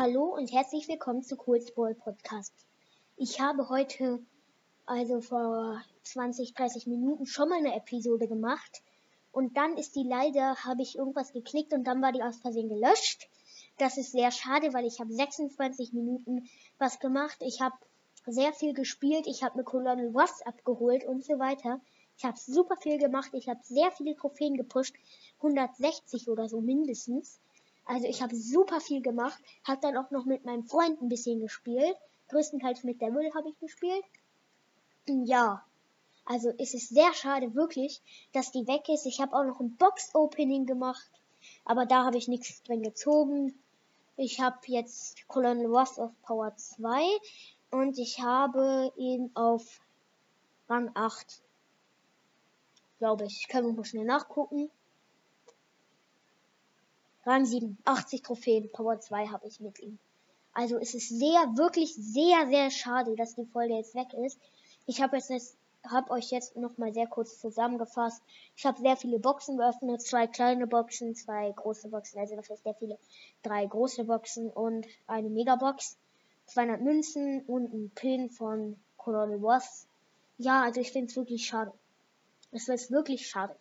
Hallo und herzlich willkommen zu Cool's Ball Podcast. Ich habe heute, also vor 20, 30 Minuten, schon mal eine Episode gemacht. Und dann ist die leider, habe ich irgendwas geklickt und dann war die aus Versehen gelöscht. Das ist sehr schade, weil ich habe 26 Minuten was gemacht. Ich habe sehr viel gespielt. Ich habe eine Kolonne Was abgeholt und so weiter. Ich habe super viel gemacht. Ich habe sehr viele Trophäen gepusht. 160 oder so mindestens. Also ich habe super viel gemacht, habe dann auch noch mit meinem Freund ein bisschen gespielt. Größtenteils mit der Müll habe ich gespielt. Ja, also es ist sehr schade wirklich, dass die weg ist. Ich habe auch noch ein Box-Opening gemacht, aber da habe ich nichts drin gezogen. Ich habe jetzt Colonel Ross auf Power 2 und ich habe ihn auf Rang 8. Glaube ich. Können wir mal schnell nachgucken. Rang 7, 80 Trophäen, Power 2 habe ich mit ihm. Also es ist sehr, wirklich sehr, sehr schade, dass die Folge jetzt weg ist. Ich habe jetzt habe euch jetzt noch mal sehr kurz zusammengefasst. Ich habe sehr viele Boxen geöffnet, zwei kleine Boxen, zwei große Boxen, also das heißt sehr viele, drei große Boxen und eine Megabox, 200 Münzen und ein Pin von Colonel Ross. Ja, also ich finde es wirklich schade. Es ist wirklich schade.